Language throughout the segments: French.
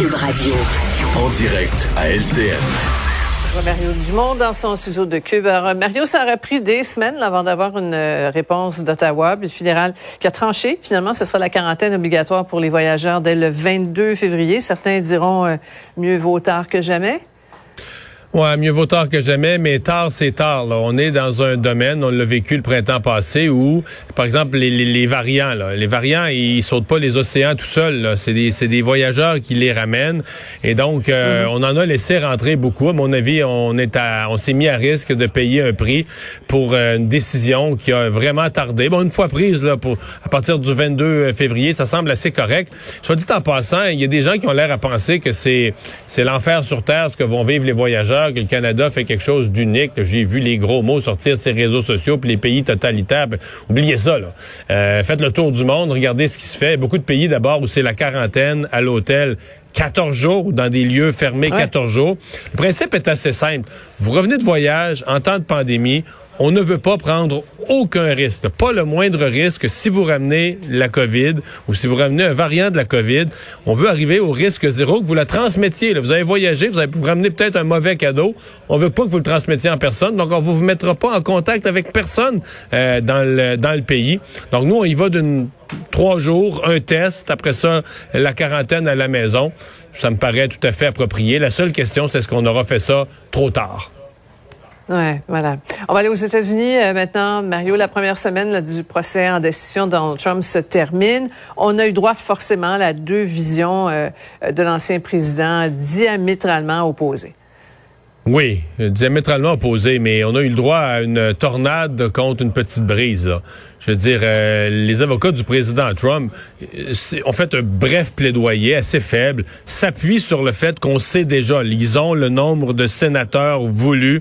Cube Radio. En direct à LCN. Mario Dumont dans son studio de Cube. Alors, Mario, ça aurait pris des semaines avant d'avoir une euh, réponse d'Ottawa, puis le fédéral qui a tranché. Finalement, ce sera la quarantaine obligatoire pour les voyageurs dès le 22 février. Certains diront euh, mieux vaut tard que jamais. Ouais, mieux vaut tard que jamais, mais tard, c'est tard. Là. On est dans un domaine, on l'a vécu le printemps passé, où, par exemple, les, les, les variants, là, les variants, ils sautent pas les océans tout seuls. C'est des, c'est des voyageurs qui les ramènent. Et donc, euh, on en a laissé rentrer beaucoup. À mon avis, on est à, on s'est mis à risque de payer un prix pour euh, une décision qui a vraiment tardé. Bon, une fois prise, là, pour, à partir du 22 février, ça semble assez correct. Soit dit en passant, il y a des gens qui ont l'air à penser que c'est, c'est l'enfer sur Terre, ce que vont vivre les voyageurs que le Canada fait quelque chose d'unique. J'ai vu les gros mots sortir sur les réseaux sociaux, puis les pays totalitaires. Ben, oubliez ça, là. Euh, faites le tour du monde, regardez ce qui se fait. Beaucoup de pays d'abord où c'est la quarantaine à l'hôtel. 14 jours dans des lieux fermés, 14 jours. Le principe est assez simple. Vous revenez de voyage en temps de pandémie. On ne veut pas prendre aucun risque, pas le moindre risque. Si vous ramenez la COVID ou si vous ramenez un variant de la COVID, on veut arriver au risque zéro, que vous la transmettiez. Vous avez voyagé, vous avez vous ramener peut-être un mauvais cadeau. On veut pas que vous le transmettiez en personne, donc on vous vous mettra pas en contact avec personne euh, dans le dans le pays. Donc nous, on y va d'une trois jours, un test, après ça, la quarantaine à la maison. Ça me paraît tout à fait approprié. La seule question, c'est est-ce qu'on aura fait ça trop tard? Ouais, voilà. On va aller aux États-Unis euh, maintenant. Mario, la première semaine du procès en décision de Donald Trump se termine. On a eu droit forcément à deux visions euh, de l'ancien président diamétralement opposées. Oui, diamétralement opposé, mais on a eu le droit à une tornade contre une petite brise. Je veux dire, euh, les avocats du président Trump ont fait un bref plaidoyer assez faible, s'appuient sur le fait qu'on sait déjà, ils le nombre de sénateurs voulus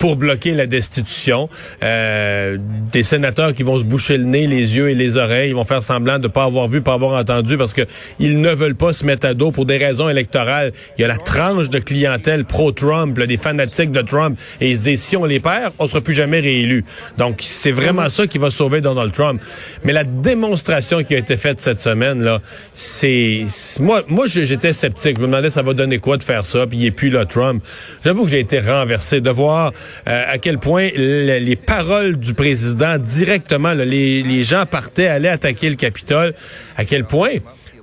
pour bloquer la destitution. Euh, des sénateurs qui vont se boucher le nez, les yeux et les oreilles, ils vont faire semblant de pas avoir vu, pas avoir entendu, parce que ils ne veulent pas se mettre à dos pour des raisons électorales. Il y a la tranche de clientèle pro-Trump, des fanatiques de Trump, et ils se disent si on les perd, on sera plus jamais réélu. Donc c'est vraiment ça qui va sauver Donald Trump. Mais la démonstration qui a été faite cette semaine là, c'est moi, moi j'étais sceptique. Je me demandais ça va donner quoi de faire ça, puis il est plus là Trump. J'avoue que j'ai été renversé de voir euh, à quel point le- les paroles du président directement, les, les gens partaient, allaient attaquer le Capitole, à quel point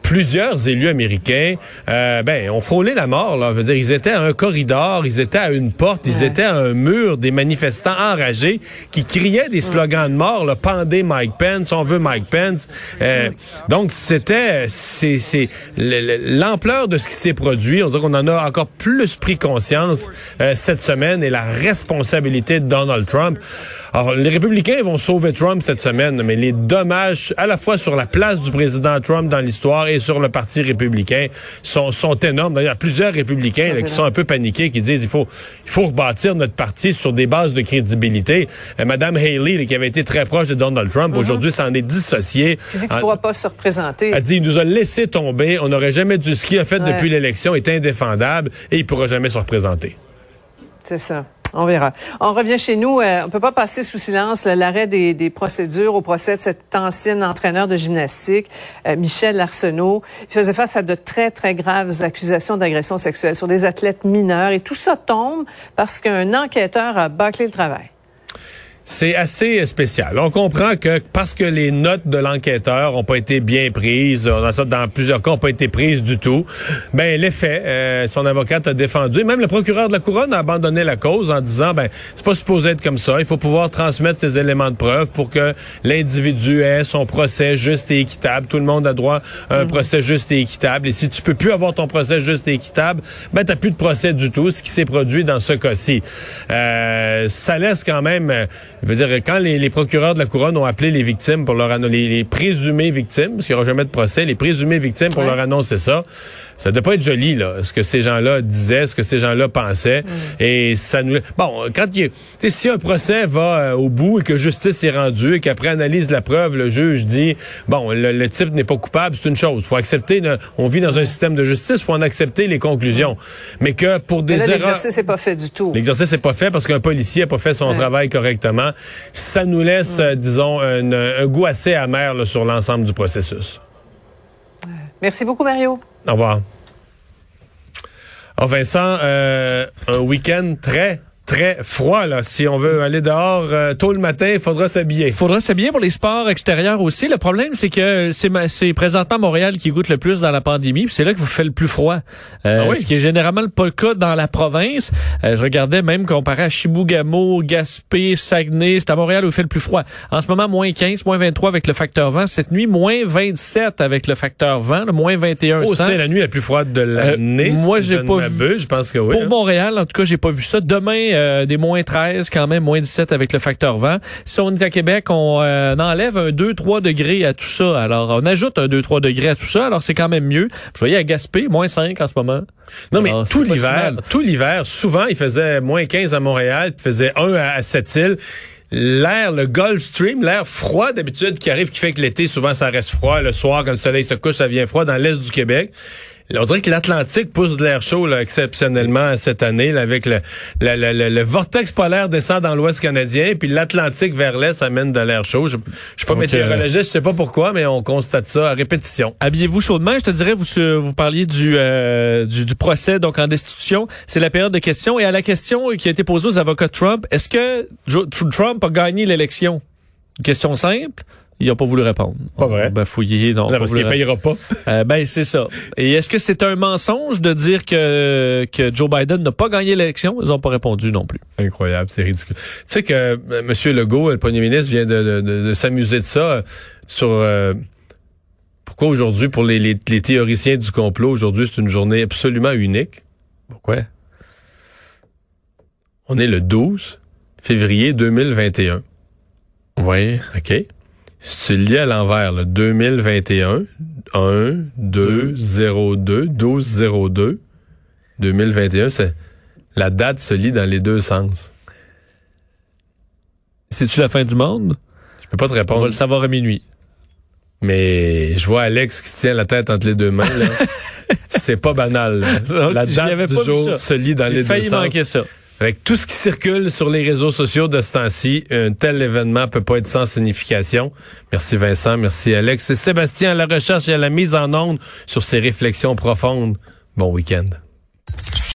plusieurs élus américains, euh, ben, ont frôlé la mort. Là. Je veux dire, ils étaient à un corridor, ils étaient à une porte, ils étaient à un mur, des manifestants enragés qui criaient des slogans de mort. Là, Pendez Mike Pence, on veut Mike Pence. Euh, donc, c'était, c'est, c'est le- le- l'ampleur de ce qui s'est produit. On dirait qu'on en a encore plus pris conscience euh, cette semaine et la responsabilité de Donald Trump. Alors, les républicains vont sauver Trump cette semaine, mais les dommages à la fois sur la place du président Trump dans l'histoire et sur le Parti républicain sont, sont énormes. D'ailleurs, il y a plusieurs républicains là, qui sont un peu paniqués, qui disent il faut, il faut rebâtir notre parti sur des bases de crédibilité. Euh, Madame Haley, là, qui avait été très proche de Donald Trump, aujourd'hui s'en est dissociée. Il dit qu'il ne pourra pas se représenter. elle dit, il nous a laissé tomber. On n'aurait jamais dû. Ce qu'il a fait Ouais. depuis l'élection est indéfendable et il pourra jamais se représenter. C'est ça. On verra. On revient chez nous. Euh, on peut pas passer sous silence l'arrêt des, des procédures au procès de cet ancien entraîneur de gymnastique, euh, Michel Arsenault. Il faisait face à de très, très graves accusations d'agression sexuelle sur des athlètes mineurs. Et tout ça tombe parce qu'un enquêteur a bâclé le travail. C'est assez spécial. On comprend que parce que les notes de l'enquêteur ont pas été bien prises, on a ça dans plusieurs cas, ont pas été prises du tout. Ben les faits, euh, son avocate a défendu. Même le procureur de la couronne a abandonné la cause en disant ben c'est pas supposé être comme ça. Il faut pouvoir transmettre ces éléments de preuve pour que l'individu ait son procès juste et équitable. Tout le monde a droit à un procès juste et équitable. Et si tu peux plus avoir ton procès juste et équitable, ben t'as plus de procès du tout. Ce qui s'est produit dans ce cas-ci, Euh, ça laisse quand même Je veux dire, quand les, les procureurs de la couronne ont appelé les victimes pour leur annoncer, les, les présumées victimes, parce qu'il n'y aura jamais de procès, les présumées victimes pour Ouais. leur annoncer ça, ça devait pas être joli, là, ce que ces gens-là disaient, ce que ces gens-là pensaient. Et ça nous... Bon, quand il y a- tu sais, si un procès va euh, au bout et que justice est rendue et qu'après analyse de la preuve, le juge dit, bon, le, le type n'est pas coupable, c'est une chose. faut accepter, on vit dans un système de justice, faut en accepter les conclusions. Mais que pour des Mais là, erreurs... l'exercice n'est pas fait du tout. L'exercice n'est pas fait parce qu'un policier n'a pas fait son Ouais. travail correctement. Ça nous laisse, euh, disons, un, un goût assez amer là, sur l'ensemble du processus. Merci beaucoup, Mario. Au revoir. Oh, Vincent, euh, un week-end très, très froid. Là. Si on veut aller dehors euh, tôt le matin, il faudra s'habiller. Il faudra s'habiller pour les sports extérieurs aussi. Le problème, c'est que c'est présentement Montréal qui goûte le plus dans la pandémie. puis C'est là que vous fait le plus froid. Euh, Ah oui? Ce qui est généralement pas le cas dans la province. Euh, je regardais même comparé à Chibougamau, Gaspé, Saguenay. C'est à Montréal où il fait le plus froid. En ce moment, moins 15, moins 23 avec le facteur vent. Cette nuit, moins 27 avec le facteur vent. le moins 21 Oh, c'est la nuit la plus froide de l'année. moi, si j'ai pas m'abuse. Je pense que oui. Pour hein. Montréal, en tout cas, j'ai pas vu ça. Demain, euh, des moins 13, quand même, moins 17 avec le facteur vent. Si on est à Québec, on euh, enlève un 2-3 degrés à tout ça. Alors, on ajoute un 2-3 degrés à tout ça. Alors, c'est quand même mieux. Je voyais à Gaspé, moins 5 en ce moment. Non, mais tout l'hiver, tout l'hiver, souvent, il faisait moins 15 à Montréal, puis il faisait 1 à, à Sept-Îles. L'air, le Gulf Stream, l'air froid d'habitude qui arrive, qui fait que l'été, souvent, ça reste froid. Le soir, quand le soleil se couche, ça vient froid dans l'est du Québec. On dirait que l'Atlantique pousse de l'air chaud là, exceptionnellement cette année, là, avec le, le, le- le- vortex polaire descend dans l'ouest canadien, puis l'Atlantique vers l'est amène de l'air chaud. Je, je suis pas Donc, météorologiste, je sais pas pourquoi, mais on constate ça à répétition. Habillez-vous chaudement. Je te dirais, vous, vous parliez du, euh, du, du procès, donc en destitution. C'est la période de questions. Et à la question qui a été posée aux avocats de Trump, est-ce que Trump a gagné l'élection? Une question simple. Il n'a pas voulu répondre. Pas vrai. Ben, fouillé, non. Non, pas parce qu'il payera pas. Euh, ben c'est ça. Et est-ce que c'est un mensonge de dire que que Joe Biden n'a pas gagné l'élection? Ils n'ont pas répondu non plus. Incroyable, c'est ridicule. Tu sais que euh, M. Legault, le premier ministre, vient de, de- de- de s'amuser de ça euh, sur euh, pourquoi aujourd'hui, pour les, les- les théoriciens du complot, aujourd'hui, c'est une journée absolument unique? Pourquoi? On est le 12 février 2021. Oui. OK? Si tu le lis à l'envers, là, 2021, 1, 2, 0, 2, 12, 0, 2, 2021, c'est, la date se lit dans les deux sens. C'est-tu la fin du monde? Je peux pas te On va répondre. le savoir à minuit. Mais je vois Alex qui tient la tête entre les deux mains. là. c'est pas banal. là. La date du jour se lit dans les deux failli sens. manquer ça. Avec tout ce qui circule sur les réseaux sociaux de ce temps-ci, un tel événement peut pas être sans signification. Merci Vincent, merci Alex. C'est Sébastien à la recherche et à la mise en onde sur ces réflexions profondes. Bon week-end.